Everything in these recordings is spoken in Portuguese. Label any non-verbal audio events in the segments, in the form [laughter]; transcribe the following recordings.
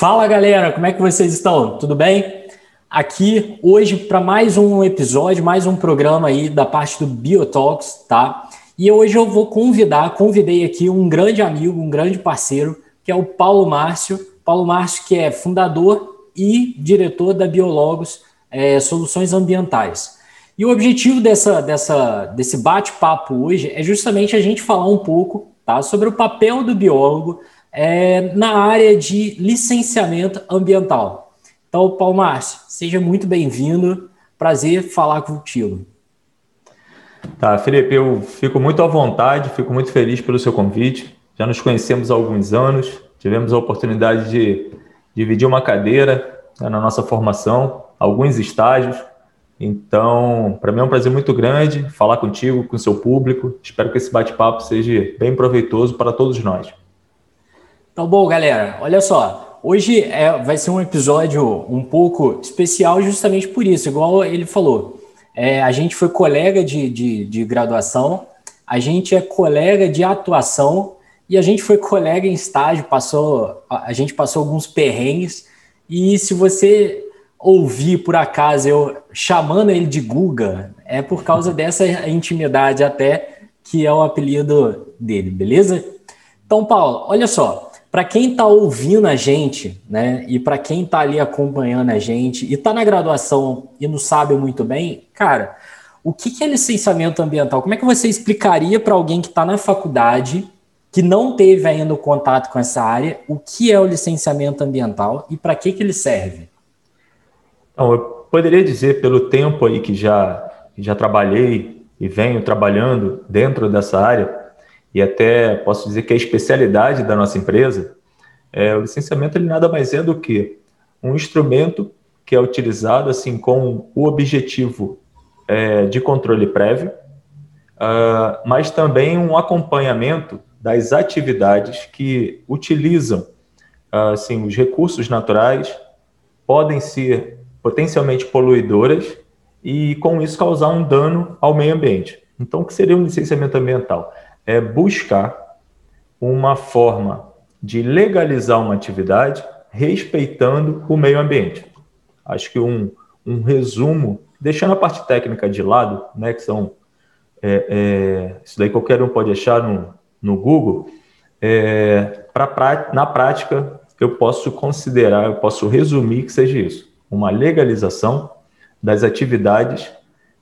Fala galera, como é que vocês estão? Tudo bem? Aqui hoje para mais um episódio, mais um programa aí da parte do Biotalks, tá? E hoje eu vou convidar, convidei aqui um grande amigo, um grande parceiro, que é o Paulo Márcio. Paulo Márcio, que é fundador e diretor da Biologos é, Soluções Ambientais. E o objetivo dessa, dessa, desse bate-papo hoje é justamente a gente falar um pouco tá, sobre o papel do biólogo é, na área de licenciamento ambiental. Então, Paulo Márcio, seja muito bem-vindo. Prazer falar contigo. Tá, Felipe, eu fico muito à vontade, fico muito feliz pelo seu convite. Já nos conhecemos há alguns anos, tivemos a oportunidade de dividir uma cadeira né, na nossa formação, alguns estágios. Então, para mim é um prazer muito grande falar contigo, com seu público. Espero que esse bate-papo seja bem proveitoso para todos nós. Então, bom, galera, olha só. Hoje é, vai ser um episódio um pouco especial justamente por isso, igual ele falou. É, a gente foi colega de, de, de graduação, a gente é colega de atuação e a gente foi colega em estágio, passou, a gente passou alguns perrengues. E se você ouvir por acaso eu chamando ele de Guga, é por causa dessa intimidade até que é o apelido dele, beleza? Então, Paulo, olha só, para quem está ouvindo a gente, né, e para quem está ali acompanhando a gente e está na graduação e não sabe muito bem, cara, o que, que é licenciamento ambiental? Como é que você explicaria para alguém que está na faculdade, que não teve ainda contato com essa área, o que é o licenciamento ambiental e para que, que ele serve? Então, eu poderia dizer, pelo tempo aí que já, já trabalhei e venho trabalhando dentro dessa área, e até posso dizer que a especialidade da nossa empresa, é, o licenciamento ele nada mais é do que um instrumento que é utilizado assim com o objetivo é, de controle prévio, uh, mas também um acompanhamento das atividades que utilizam uh, assim os recursos naturais podem ser potencialmente poluidoras e com isso causar um dano ao meio ambiente. Então, o que seria um licenciamento ambiental? É buscar uma forma de legalizar uma atividade respeitando o meio ambiente. Acho que um, um resumo, deixando a parte técnica de lado, né, que são é, é, isso daí qualquer um pode achar no, no Google, é, pra, na prática eu posso considerar, eu posso resumir que seja isso, uma legalização das atividades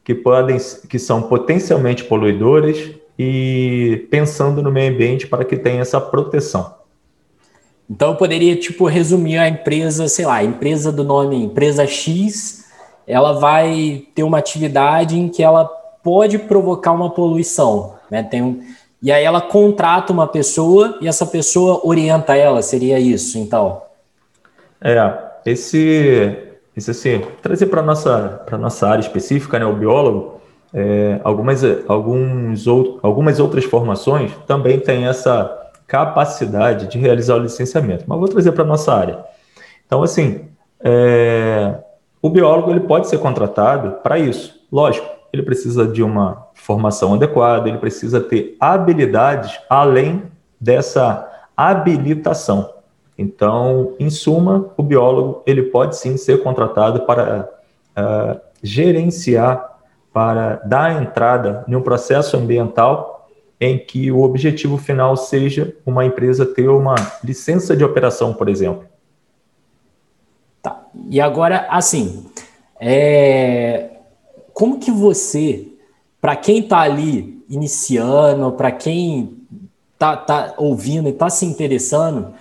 que podem, que são potencialmente poluidoras e pensando no meio ambiente para que tenha essa proteção. Então eu poderia tipo resumir a empresa, sei lá, a empresa do nome empresa X, ela vai ter uma atividade em que ela pode provocar uma poluição, né? Tem um, e aí ela contrata uma pessoa e essa pessoa orienta ela, seria isso, então? É, esse, esse assim, trazer para nossa para nossa área específica, né, o biólogo, é, algumas, alguns algumas outras formações também têm essa capacidade de realizar o licenciamento, mas vou trazer para a nossa área. Então, assim, é, o biólogo ele pode ser contratado para isso. Lógico, ele precisa de uma formação adequada, ele precisa ter habilidades além dessa habilitação. Então, em suma, o biólogo ele pode sim ser contratado para uh, gerenciar para dar entrada em um processo ambiental em que o objetivo final seja uma empresa ter uma licença de operação, por exemplo. Tá. E agora, assim, é... como que você, para quem está ali iniciando, para quem está tá ouvindo e está se interessando,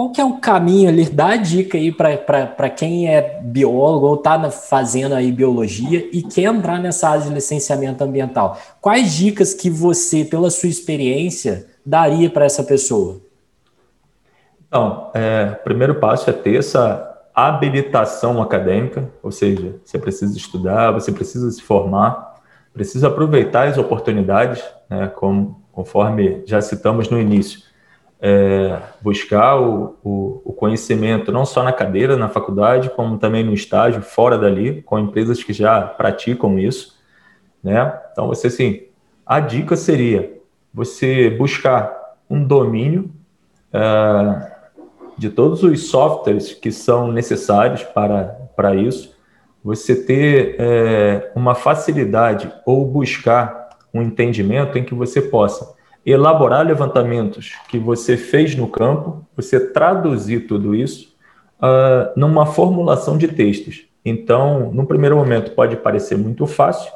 qual que é o caminho ali? Dá a dica aí para quem é biólogo ou está fazendo aí biologia e quer entrar nessa área de licenciamento ambiental. Quais dicas que você, pela sua experiência, daria para essa pessoa? Então, é, o primeiro passo é ter essa habilitação acadêmica, ou seja, você precisa estudar, você precisa se formar, precisa aproveitar as oportunidades, né, como, conforme já citamos no início é, buscar o, o, o, conhecimento não só na cadeira, na faculdade, como também no estágio, fora dali, com empresas que já praticam isso, né? Então, você, assim, a dica seria você buscar um domínio é, de todos os softwares que são necessários para, para isso, você ter é, uma facilidade ou buscar um entendimento em que você possa elaborar levantamentos que você fez no campo, você traduzir tudo isso uh, numa formulação de textos. Então, no primeiro momento, pode parecer muito fácil,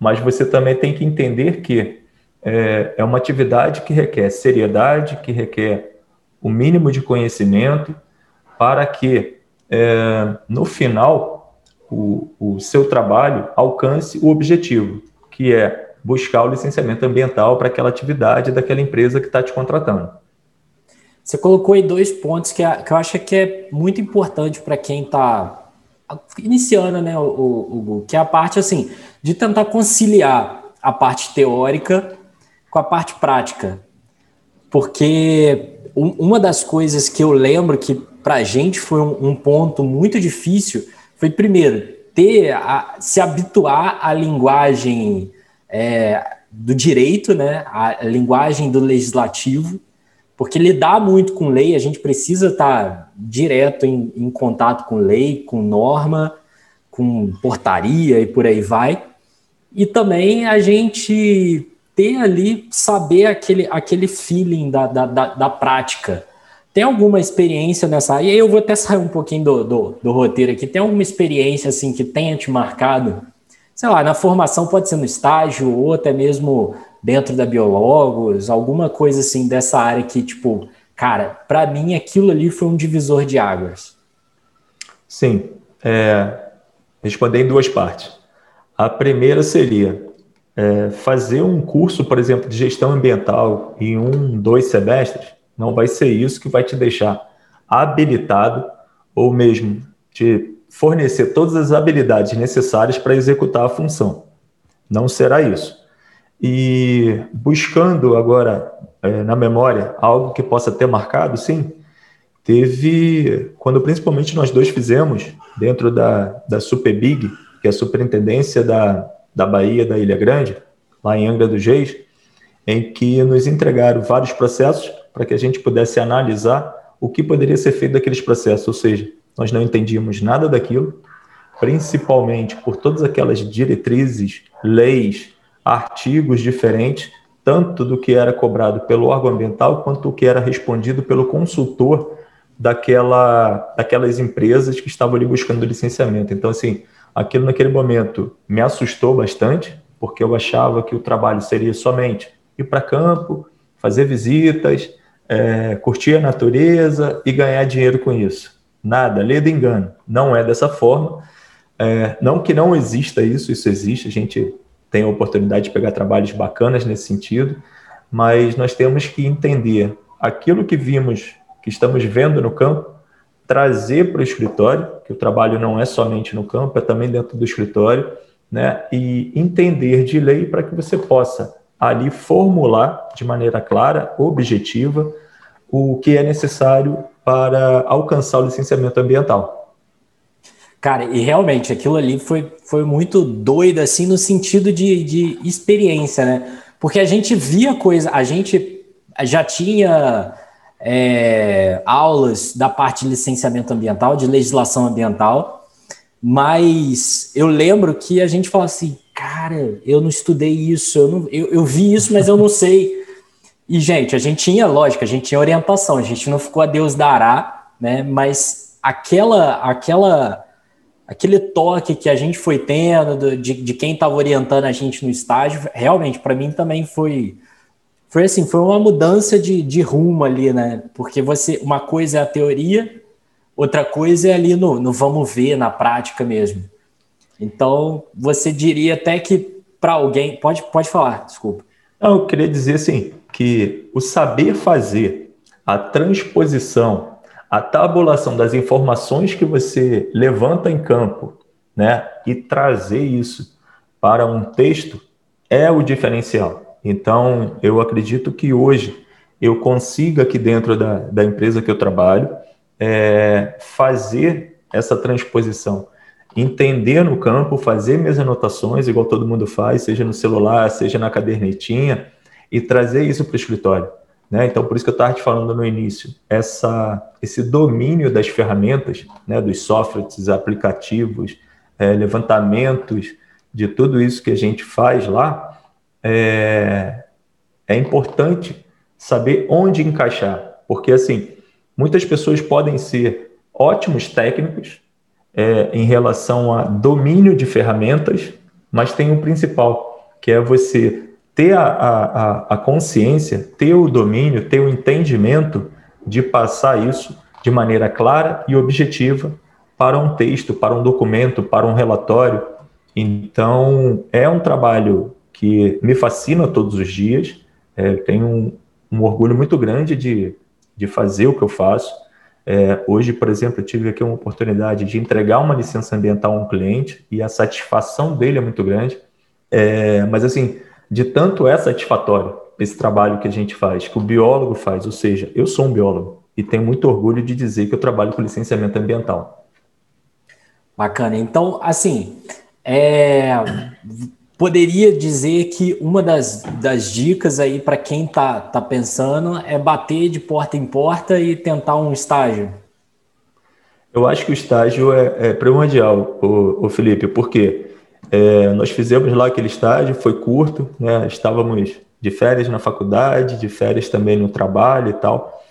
mas você também tem que entender que é, é uma atividade que requer seriedade, que requer o mínimo de conhecimento, para que, é, no final, o, o seu trabalho alcance o objetivo, que é buscar o licenciamento ambiental para aquela atividade daquela empresa que está te contratando. Você colocou aí dois pontos que, que eu acho que é muito importante para quem está iniciando, né, o, o, o, que é a parte assim de tentar conciliar a parte teórica com a parte prática, porque uma das coisas que eu lembro que para a gente foi um, um, ponto muito difícil foi primeiro ter a, se habituar à linguagem é, do direito, né, a linguagem do legislativo, porque lidar muito com lei, a gente precisa estar direto em, em contato com lei, com norma, com portaria e por aí vai. E também a gente ter ali, saber aquele, aquele feeling da, da, da, da prática. Tem alguma experiência nessa área? E eu vou até sair um pouquinho do, do, do roteiro aqui. Tem alguma experiência assim que tenha te marcado sei lá, na formação pode ser no estágio ou até mesmo dentro da Biologos, alguma coisa assim dessa área que, tipo, cara, para mim aquilo ali foi um divisor de águas. Sim, é, responder em duas partes. A primeira seria é, fazer um curso, por exemplo, de gestão ambiental em um, dois semestres, não vai ser isso que vai te deixar habilitado ou mesmo te fornecer todas as habilidades necessárias para executar a função. Não será isso. E buscando agora é, na memória algo que possa ter marcado, sim, teve quando principalmente nós dois fizemos dentro da, da Superbig, que é a superintendência da, da Bahia da Ilha Grande, lá em Angra dos Reis, em que nos entregaram vários processos para que a gente pudesse analisar o que poderia ser feito daqueles processos, ou seja, nós não entendíamos nada daquilo, principalmente por todas aquelas diretrizes, leis, artigos diferentes, tanto do que era cobrado pelo órgão ambiental quanto do que era respondido pelo consultor daquela, daquelas empresas que estavam ali buscando licenciamento. Então, assim, aquilo naquele momento me assustou bastante, porque eu achava que o trabalho seria somente ir para campo, fazer visitas, é, curtir a natureza e ganhar dinheiro com isso. Nada, do engano. Não é dessa forma. É, não que não exista isso, isso existe. A gente tem a oportunidade de pegar trabalhos bacanas nesse sentido, mas nós temos que entender aquilo que vimos, que estamos vendo no campo, trazer para o escritório, que o trabalho não é somente no campo, é também dentro do escritório, né? E entender de lei para que você possa ali formular de maneira clara, objetiva, o que é necessário para alcançar o licenciamento ambiental. Cara, e realmente aquilo ali foi, foi muito doido, assim, no sentido de, de experiência, né? Porque a gente via coisa, a gente já tinha é, aulas da parte de licenciamento ambiental, de legislação ambiental, mas eu lembro que a gente falava assim, cara, eu não estudei isso, eu, não, eu, eu vi isso, mas eu não sei. [laughs] E, gente, a gente tinha, lógico, a gente tinha orientação, a gente não ficou a Deus dará, né? Mas aquela, aquela, aquele toque que a gente foi tendo de, de quem estava orientando a gente no estágio, realmente, para mim também foi, foi assim, foi uma mudança de, de rumo ali, né? Porque você, uma coisa é a teoria, outra coisa é ali no, no vamos ver, na prática mesmo. Então, você diria até que para alguém, pode, pode falar, desculpa. Não, eu queria dizer assim, que o saber fazer, a transposição, a tabulação das informações que você levanta em campo, né, e trazer isso para um texto é o diferencial. Então, eu acredito que hoje eu consiga aqui dentro da, da empresa que eu trabalho é, fazer essa transposição, entender no campo, fazer minhas anotações, igual todo mundo faz, seja no celular, seja na cadernetinha, e trazer isso para o escritório. Né? Então, por isso que eu estava te falando no início, essa, esse domínio das ferramentas, né, dos softwares, aplicativos, é, levantamentos, de tudo isso que a gente faz lá, é, é importante saber onde encaixar. Porque, assim, muitas pessoas podem ser ótimos técnicos é, em relação a domínio de ferramentas, mas tem o um principal, que é você ter a, a, a consciência, ter o domínio, ter o entendimento de passar isso de maneira clara e objetiva para um texto, para um documento, para um relatório. Então, é um trabalho que me fascina todos os dias. É, tenho um, um, orgulho muito grande de, de fazer o que eu faço. É, hoje, por exemplo, eu tive aqui uma oportunidade de entregar uma licença ambiental a um cliente e a satisfação dele é muito grande. É, mas, assim, de tanto é satisfatório esse trabalho que a gente faz, que o biólogo faz, ou seja, eu sou um biólogo e tenho muito orgulho de dizer que eu trabalho com licenciamento ambiental. Bacana. Então, assim, é, poderia dizer que uma das, das dicas aí para quem está tá pensando é bater de porta em porta e tentar um estágio? Eu acho que o estágio é, é primordial, o Felipe, porque é, nós fizemos lá aquele estágio, foi curto, né? estávamos de férias na faculdade, de férias também no trabalho e tal.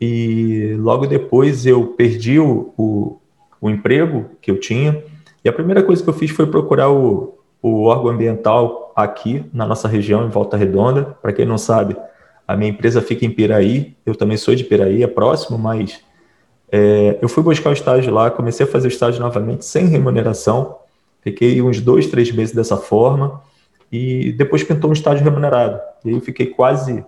E logo depois eu perdi o, o, o emprego que eu tinha. E a primeira coisa que eu fiz foi procurar o, o órgão ambiental aqui na nossa região, em Volta Redonda. Para quem não sabe, a minha empresa fica em Piraí, eu também sou de Piraí, é próximo, mas é, eu fui buscar o estágio lá, comecei a fazer o estágio novamente sem remuneração, Fiquei uns dois, três meses dessa forma e depois pintou um estágio remunerado. E aí eu fiquei quase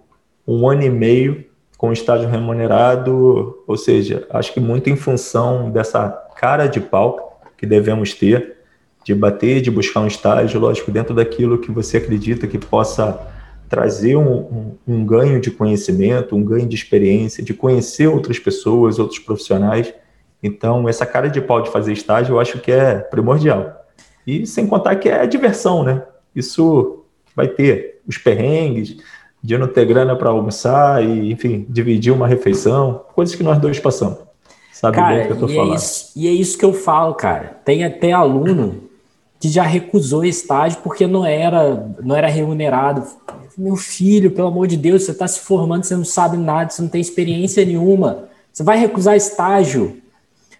um ano e meio com estágio remunerado, ou seja, acho que muito em função dessa cara de pau que devemos ter, de bater, de buscar um estágio, lógico, dentro daquilo que você acredita que possa trazer um, um, um ganho de conhecimento, um ganho de experiência, de conhecer outras pessoas, outros profissionais. Então, essa cara de pau de fazer estágio eu acho que é primordial. E sem contar que é diversão, né? Isso vai ter os perrengues de não ter grana para almoçar e, enfim, dividir uma refeição, coisas que nós dois passamos. Sabe cara, bem o que eu tô e é falando. É isso, e é isso que eu falo, cara. Tem até aluno que já recusou estágio porque não era, não era remunerado. Meu filho, pelo amor de Deus, você está se formando, você não sabe nada, você não tem experiência nenhuma. Você vai recusar estágio.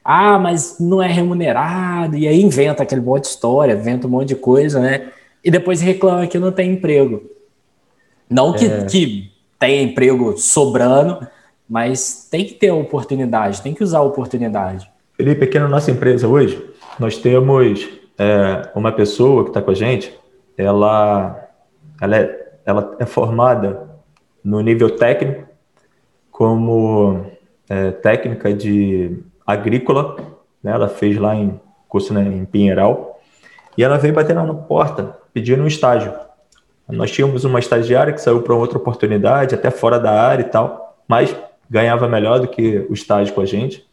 Ah, mas não é remunerado, e aí inventa aquele monte de história, inventa um monte de coisa, né? E depois reclama que não tem emprego. Não que, é. que tenha emprego sobrando, mas tem que ter oportunidade, tem que usar a oportunidade. Felipe, aqui na nossa empresa hoje, nós temos é, uma pessoa que está com a gente, ela, ela, é, ela é formada no nível técnico, como é, técnica de agrícola, né? ela fez lá em curso né, em Pinheiral, e ela veio bater na porta pedindo um estágio. Nós tínhamos uma estagiária que saiu para outra oportunidade, até fora da área e tal, mas ganhava melhor do que o estágio com a gente.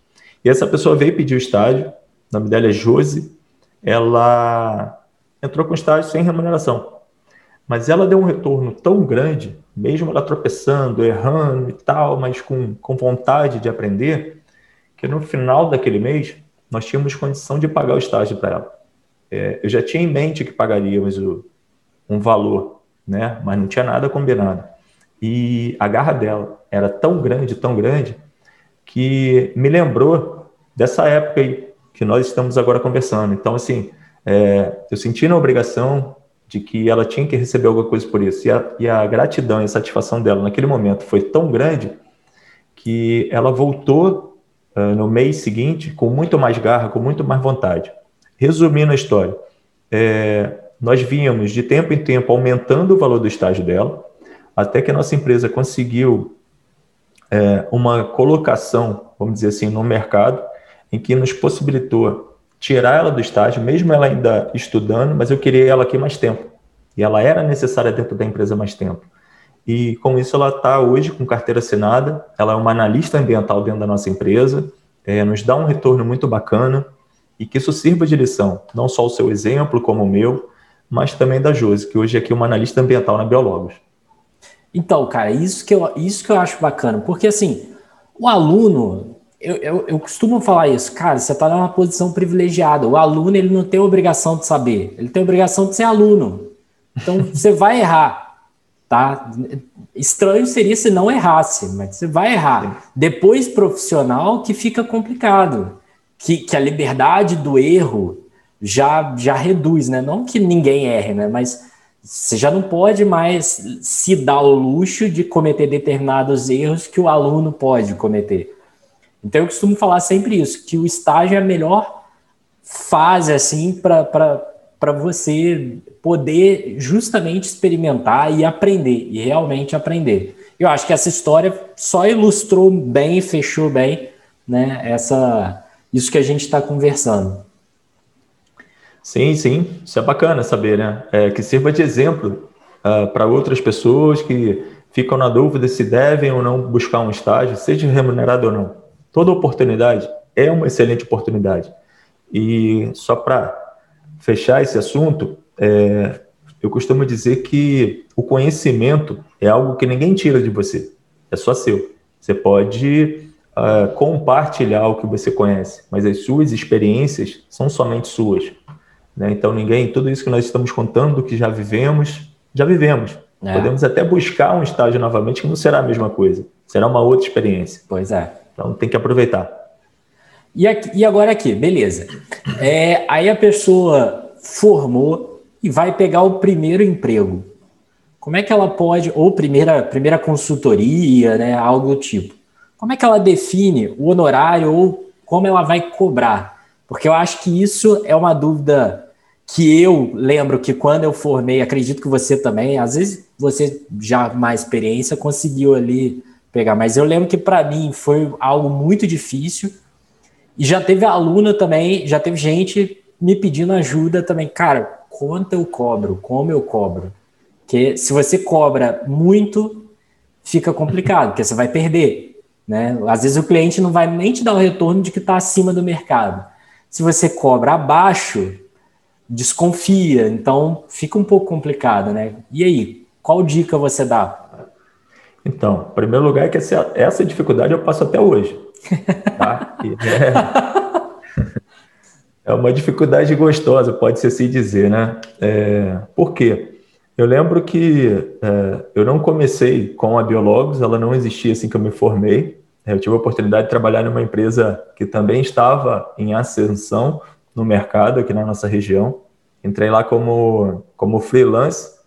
E essa pessoa veio pedir o estágio, o nome dela é Josi, ela entrou com estágio sem remuneração. Mas ela deu um retorno tão grande, mesmo ela tropeçando, errando e tal, mas com, com vontade de aprender, que no final daquele mês nós tínhamos condição de pagar o estágio para ela. É, eu já tinha em mente que pagaríamos o, um valor, né? mas não tinha nada combinado. E a garra dela era tão grande, tão grande, que me lembrou dessa época aí que nós estamos agora conversando. Então, assim, é, eu senti na obrigação de que ela tinha que receber alguma coisa por isso. E a, e a gratidão e a satisfação dela naquele momento foi tão grande que ela voltou uh, no mês seguinte com muito mais garra, com muito mais vontade. Resumindo a história, é, nós vínhamos de tempo em tempo aumentando o valor do estágio dela, até que a nossa empresa conseguiu é, uma colocação, vamos dizer assim, no mercado, em que nos possibilitou tirar ela do estágio, mesmo ela ainda estudando, mas eu queria ela aqui mais tempo. E ela era necessária dentro da empresa mais tempo. E com isso ela está hoje com carteira assinada, ela é uma analista ambiental dentro da nossa empresa, é, nos dá um retorno muito bacana e que isso sirva de lição, não só o seu exemplo como o meu, mas também da Josi, que hoje é aqui uma analista ambiental na Biologos. Então, cara, isso que eu, isso que eu acho bacana, porque assim, o aluno, eu, eu, eu costumo falar isso, cara, você está numa posição privilegiada. O aluno ele não tem obrigação de saber, ele tem obrigação de ser aluno. Então [laughs] você vai errar, tá? Estranho seria se não errasse, mas você vai errar. Depois profissional que fica complicado, que, que a liberdade do erro já já reduz, né? Não que ninguém erre, né? Mas você já não pode mais se dar o luxo de cometer determinados erros que o aluno pode cometer. Então eu costumo falar sempre isso, que o estágio é a melhor fase assim para você poder justamente experimentar e aprender, e realmente aprender. Eu acho que essa história só ilustrou bem, fechou bem, né, essa, isso que a gente está conversando. Sim, sim, isso é bacana saber, né? É, que sirva de exemplo uh, para outras pessoas que ficam na dúvida se devem ou não buscar um estágio, seja remunerado ou não. Toda oportunidade é uma excelente oportunidade. E só para fechar esse assunto, é, eu costumo dizer que o conhecimento é algo que ninguém tira de você, é só seu. Você pode uh, compartilhar o que você conhece, mas as suas experiências são somente suas. Né? Então, ninguém, tudo isso que nós estamos contando, que já vivemos, já vivemos. É. Podemos até buscar um estágio novamente, que não será a mesma coisa, será uma outra experiência. Pois é. Então, tem que aproveitar. E, aqui, e agora aqui, beleza. É, aí a pessoa formou e vai pegar o primeiro emprego. Como é que ela pode, ou primeira, primeira consultoria, né, algo do tipo. Como é que ela define o honorário ou como ela vai cobrar? Porque eu acho que isso é uma dúvida que eu lembro que quando eu formei, acredito que você também, às vezes você já mais experiência conseguiu ali pegar, mas eu lembro que para mim foi algo muito difícil. E já teve aluna também, já teve gente me pedindo ajuda também, cara, quanto eu cobro, como eu cobro? Que se você cobra muito, fica complicado, porque você vai perder, né? Às vezes o cliente não vai nem te dar o retorno de que está acima do mercado. Se você cobra abaixo, desconfia, então fica um pouco complicado, né? E aí, qual dica você dá? Então, em primeiro lugar, é que essa, essa dificuldade eu passo até hoje. Tá? É, [laughs] é, uma dificuldade gostosa, pode-se assim dizer, né? É, por quê? Eu lembro que é, eu não comecei com a Biologos, ela não existia assim que eu me formei. Eu tive a oportunidade de trabalhar numa empresa que também estava em ascensão no mercado aqui na nossa região. Entrei lá como, como freelance,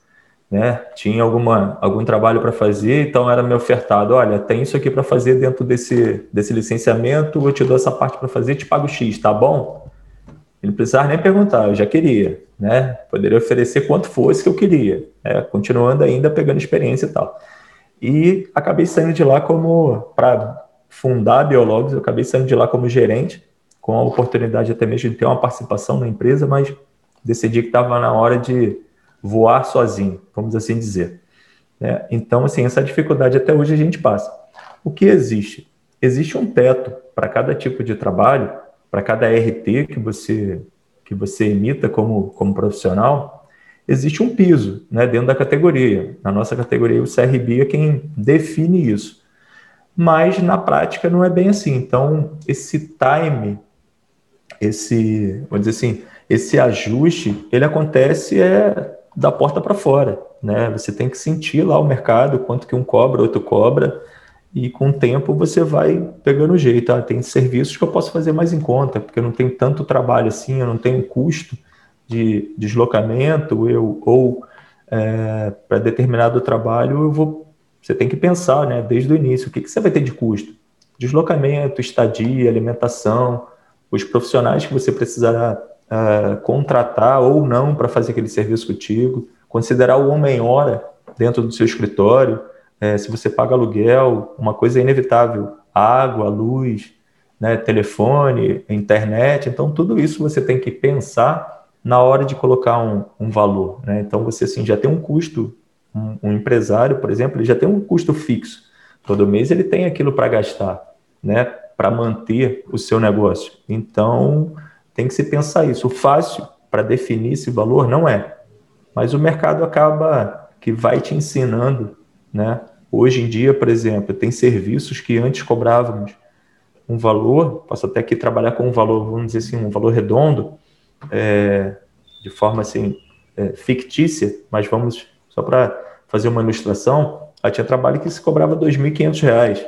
né? Tinha alguma, algum trabalho para fazer, então era me ofertado: olha, tem isso aqui para fazer dentro desse, desse licenciamento, eu te dou essa parte para fazer, te pago X, tá bom? Ele não precisava nem perguntar, eu já queria, né? Poderia oferecer quanto fosse que eu queria, né? continuando ainda pegando experiência e tal. E acabei saindo de lá como para fundar Biologos, eu acabei saindo de lá como gerente, com a oportunidade até mesmo de ter uma participação na empresa, mas decidi que estava na hora de voar sozinho, vamos assim dizer. É, então, assim, essa dificuldade até hoje a gente passa. O que existe? Existe um teto para cada tipo de trabalho, para cada RT que você que você emita como, como profissional, existe um piso né, dentro da categoria. Na nossa categoria, o CRB é quem define isso mas na prática não é bem assim. Então, esse time, esse, vamos dizer assim, esse ajuste, ele acontece é da porta para fora, né? Você tem que sentir lá o mercado, quanto que um cobra, outro cobra, e com o tempo você vai pegando jeito. Ah, tem serviços que eu posso fazer mais em conta, porque eu não tenho tanto trabalho assim, eu não tenho custo de deslocamento, eu, ou é, para determinado trabalho eu vou você tem que pensar, né, desde o início, o que, que você vai ter de custo? Deslocamento, estadia, alimentação, os profissionais que você precisará uh, contratar ou não para fazer aquele serviço contigo, considerar o homem-hora dentro do seu escritório, é, se você paga aluguel, uma coisa é inevitável, água, luz, né, telefone, internet, então tudo isso você tem que pensar na hora de colocar um, um valor. Né? Então você assim, já tem um custo um, um empresário, por exemplo, ele já tem um custo fixo. Todo mês ele tem aquilo para gastar, né? Para manter o seu negócio. Então, tem que se pensar isso. O fácil para definir esse valor não é. Mas o mercado acaba que vai te ensinando né? Hoje em dia, por exemplo, tem serviços que antes cobrávamos um valor, posso até aqui trabalhar com um valor, vamos dizer assim, um valor redondo, é, de forma assim, é, fictícia, mas vamos, só para fazer uma ilustração, tinha trabalho que se cobrava R$ 2.500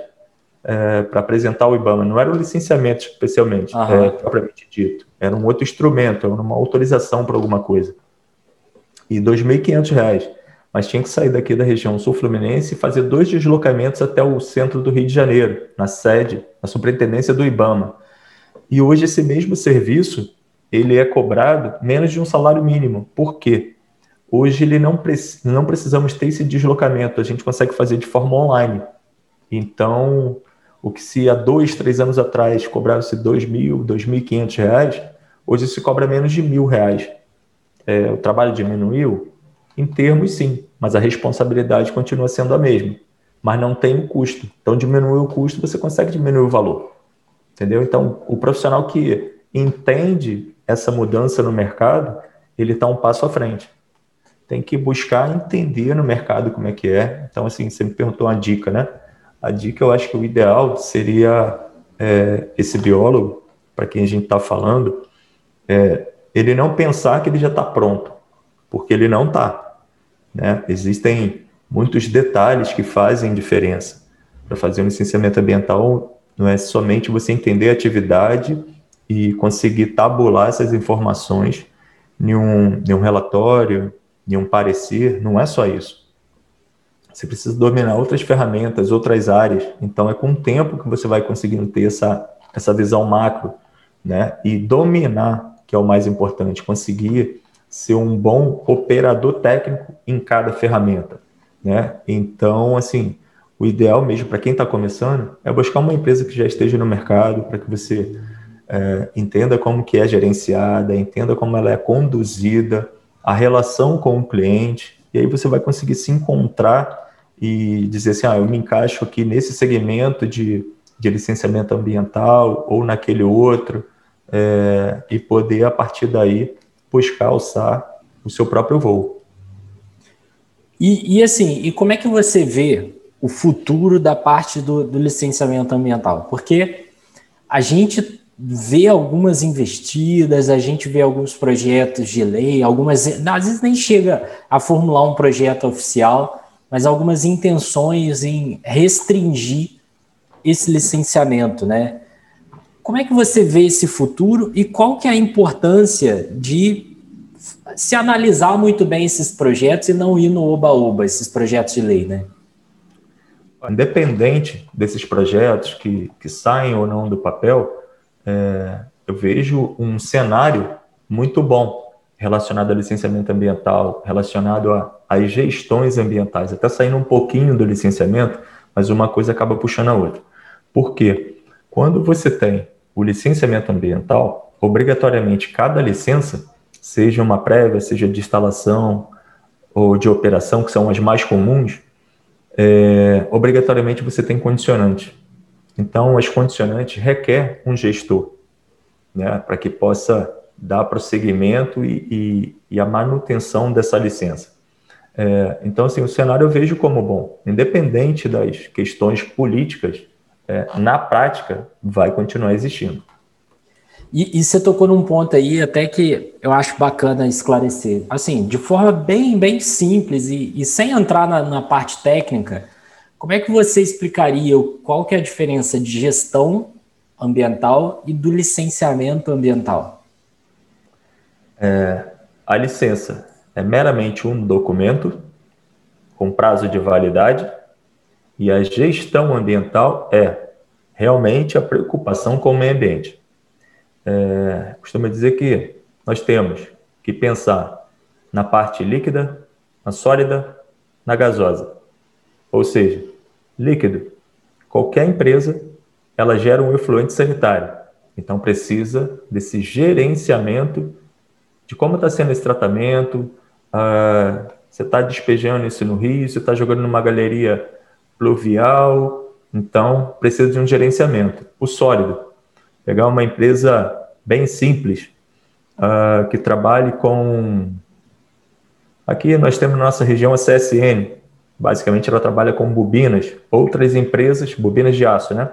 é, para apresentar o IBAMA. Não era um licenciamento especialmente, é, propriamente dito. Era um outro instrumento, era uma autorização para alguma coisa. E R$ 2.500 mas tinha que sair daqui da região sul-fluminense e fazer dois deslocamentos até o centro do Rio de Janeiro, na sede, na superintendência do IBAMA. E hoje esse mesmo serviço, ele é cobrado menos de um salário mínimo. Por quê? Hoje ele não, não precisamos ter esse deslocamento, a gente consegue fazer de forma online. Então, o que se há dois, três anos atrás cobrava-se dois mil, dois mil e quinhentos reais, hoje se cobra menos de mil reais. É, o trabalho diminuiu? Em termos, sim, mas a responsabilidade continua sendo a mesma. Mas não tem o custo. Então, diminuir o custo, você consegue diminuir o valor. Entendeu? Então, o profissional que entende essa mudança no mercado, ele está um passo à frente. Tem que buscar entender no mercado como é que é. Então, assim, você me perguntou uma dica, né? A dica, eu acho que o ideal seria é, esse biólogo, para quem a gente está falando, é, ele não pensar que ele já está pronto, porque ele não está. Né? Existem muitos detalhes que fazem diferença. Para fazer um licenciamento ambiental, não é somente você entender a atividade e conseguir tabular essas informações em um, em um relatório, em um parecer, não é só isso. Você precisa dominar outras ferramentas, outras áreas. Então, é com o tempo que você vai conseguindo ter essa, essa visão macro, né? E dominar, que é o mais importante, conseguir ser um bom operador técnico em cada ferramenta, né? Então, assim, o ideal mesmo para quem está começando é buscar uma empresa que já esteja no mercado para que você é, entenda como que é gerenciada, entenda como ela é conduzida, a relação com o cliente, e aí você vai conseguir se encontrar e dizer assim, ah, eu me encaixo aqui nesse segmento de, de licenciamento ambiental ou naquele outro, é, e poder, a partir daí, buscar alçar o seu próprio voo. E, e, assim, e como é que você vê o futuro da parte do, do licenciamento ambiental? Porque a gente vê algumas investidas, a gente vê alguns projetos de lei, algumas, às vezes nem chega a formular um projeto oficial, mas algumas intenções em restringir esse licenciamento, né? Como é que você vê esse futuro e qual que é a importância de se analisar muito bem esses projetos e não ir no oba-oba, esses projetos de lei, né? Independente desses projetos que, que saem ou não do papel, é, eu vejo um cenário muito bom relacionado ao licenciamento ambiental, relacionado às gestões ambientais, até saindo um pouquinho do licenciamento, mas uma coisa acaba puxando a outra. Por quê? Quando você tem o licenciamento ambiental, obrigatoriamente cada licença, seja uma prévia, seja de instalação ou de operação, que são as mais comuns, é, obrigatoriamente você tem condicionante. Então, as condicionantes requer um gestor, né, para que possa dar prosseguimento e, e, e, a manutenção dessa licença. É, então, assim, o cenário eu vejo como bom, independente das questões políticas é, na prática, vai continuar existindo. E, e, você tocou num ponto aí até que eu acho bacana esclarecer. Assim, de forma bem, bem simples e, e sem entrar na, na, parte técnica, como é que você explicaria qual que é a diferença de gestão ambiental e do licenciamento ambiental? É, a licença é meramente um documento com prazo de validade e a gestão ambiental é realmente a preocupação com o meio ambiente. É, dizer que nós temos que pensar na parte líquida, na sólida, na gasosa. Ou seja, líquido. Qualquer empresa, ela gera um efluente sanitário. Então precisa desse gerenciamento de como está sendo esse tratamento. Ah, você está despejando isso no rio, você está jogando numa galeria pluvial, então precisa de um gerenciamento. O sólido, pegar uma empresa bem simples, uh, que trabalhe com. Aqui nós temos na nossa região a CSN, basicamente ela trabalha com bobinas. Outras empresas, bobinas de aço, né?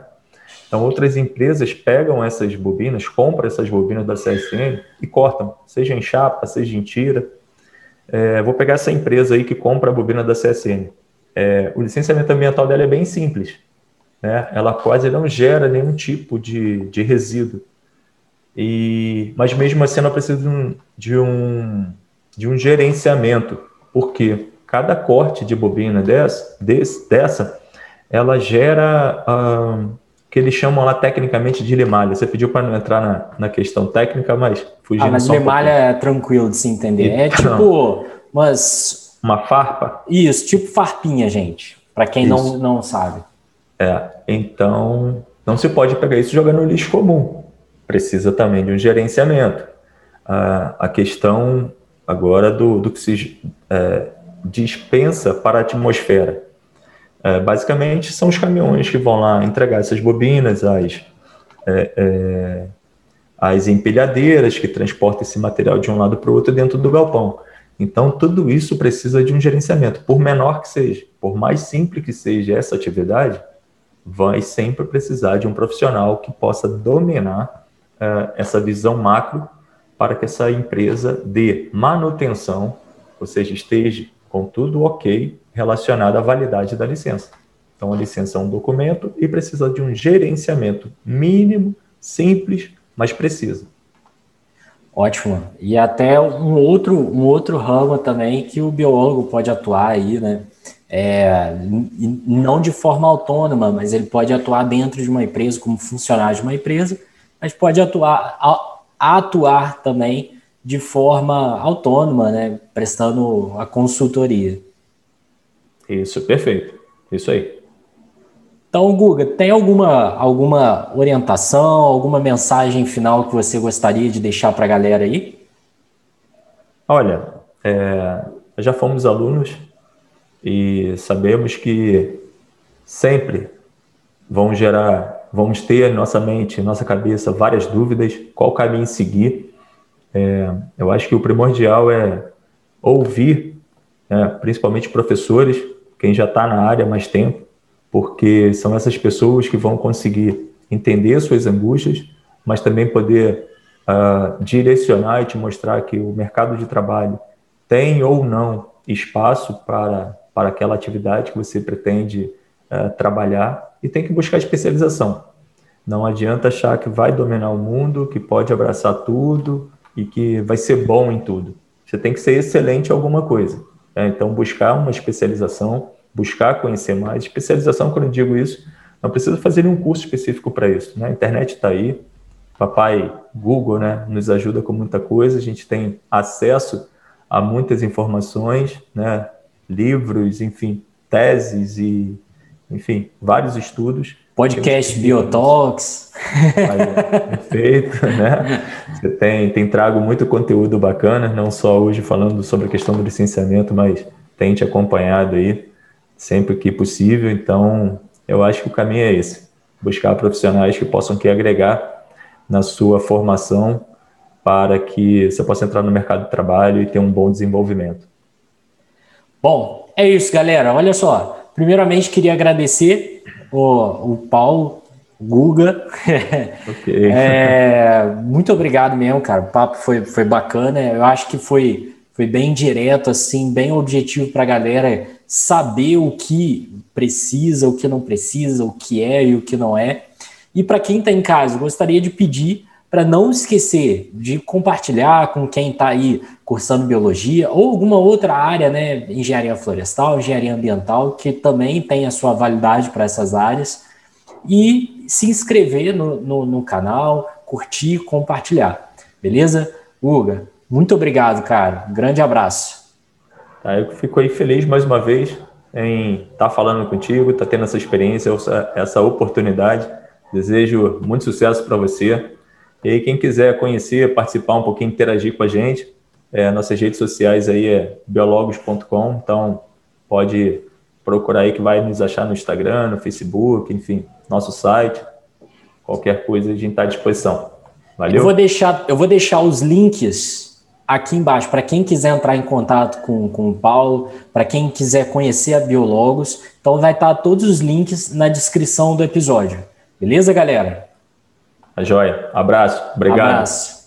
Então, outras empresas pegam essas bobinas, compram essas bobinas da CSN e cortam, seja em chapa, seja em tira. É, vou pegar essa empresa aí que compra a bobina da CSN. É, o licenciamento ambiental dela é bem simples. Né? Ela quase não gera nenhum tipo de, de resíduo. E, mas mesmo assim ela precisa de um, de um, de um gerenciamento, porque cada corte de bobina dessa, dessa ela gera ah, que eles chamam lá tecnicamente de limalha. Você pediu para não entrar na, na questão técnica, mas fugindo ah, mas só limalha um é tranquilo de se entender. É então, é tipo umas... Uma farpa? Isso, tipo farpinha, gente. Para quem não, não sabe. É, então não se pode pegar isso e jogar no lixo comum. Precisa também de um gerenciamento. A, a questão agora do, do que se é, dispensa para a atmosfera. É, basicamente, são os caminhões que vão lá entregar essas bobinas, as, é, é, as empilhadeiras que transportam esse material de um lado para o outro dentro do galpão. Então, tudo isso precisa de um gerenciamento, por menor que seja, por mais simples que seja essa atividade, vai sempre precisar de um profissional que possa dominar uh, essa visão macro para que essa empresa dê manutenção, ou seja, esteja com tudo ok relacionado à validade da licença. Então, a licença é um documento e precisa de um gerenciamento mínimo, simples, mas preciso. Ótimo. E até um outro, um outro ramo também que o biólogo pode atuar aí, né? É, não de forma autônoma, mas ele pode atuar dentro de uma empresa como funcionário de uma empresa, mas pode atuar, atuar também de forma autônoma, né, prestando a consultoria. Isso, perfeito. Isso aí. Então, Guga, tem alguma, alguma orientação, alguma mensagem final que você gostaria de deixar para a galera aí? Olha, é, já fomos alunos e sabemos que sempre vão gerar, vamos ter em nossa mente, em nossa cabeça várias dúvidas, qual caminho seguir. É, eu acho que o primordial é ouvir, né, principalmente professores, quem já está na área há mais tempo, porque são essas pessoas que vão conseguir entender suas angústias, mas também poder uh, direcionar e te mostrar que o mercado de trabalho tem ou não espaço para, para aquela atividade que você pretende uh, trabalhar e tem que buscar especialização. Não adianta achar que vai dominar o mundo, que pode abraçar tudo, e que vai ser bom em tudo. Você tem que ser excelente em alguma coisa. Né? Então, buscar uma especialização, buscar conhecer mais. Especialização, quando eu digo isso, não precisa fazer um curso específico para isso. Né? A internet está aí, papai Google né, nos ajuda com muita coisa, a gente tem acesso a muitas informações, né, livros, enfim, teses e, enfim, vários estudos Podcast Biotox. Perfeito, [laughs] né? Você tem, tem trago muito conteúdo bacana, não só hoje falando sobre a questão do licenciamento, mas tem te acompanhado aí sempre que possível. Então, eu acho que o caminho é esse: buscar profissionais que possam que agregar na sua formação para que você possa entrar no mercado de trabalho e ter um bom desenvolvimento. Bom, é isso, galera. Olha só. Primeiramente, queria agradecer o, o Paulo Guga. [laughs] Okay. é, muito obrigado mesmo, cara. O papo foi, foi bacana. Eu acho que foi, foi bem direto, assim, bem objetivo para a galera saber o que precisa, o que não precisa, o que é e o que não é. E para quem está em casa, gostaria de pedir para não esquecer de compartilhar com quem está aí cursando biologia ou alguma outra área, né, engenharia florestal, engenharia ambiental, que também tem a sua validade para essas áreas, e se inscrever no, no, no canal, curtir, compartilhar, beleza? Uga, muito obrigado, cara. Um grande abraço. Tá, eu fico aí feliz mais uma vez em estar tá falando contigo, estar tá tendo essa experiência, essa, essa oportunidade. Desejo muito sucesso para você. E aí, quem quiser conhecer, participar um pouquinho, interagir com a gente, é, nossas redes sociais aí é biologos.com, então pode procurar aí que vai nos achar no Instagram, no Facebook, enfim, nosso site. Qualquer coisa a gente está à disposição. Valeu? Eu vou deixar, eu vou deixar os links aqui embaixo, para quem quiser entrar em contato com, com o Paulo, para quem quiser conhecer a Biologos, então vai estar todos os links na descrição do episódio. Beleza, galera? A tá joia. Abraço. Obrigado. Abraço.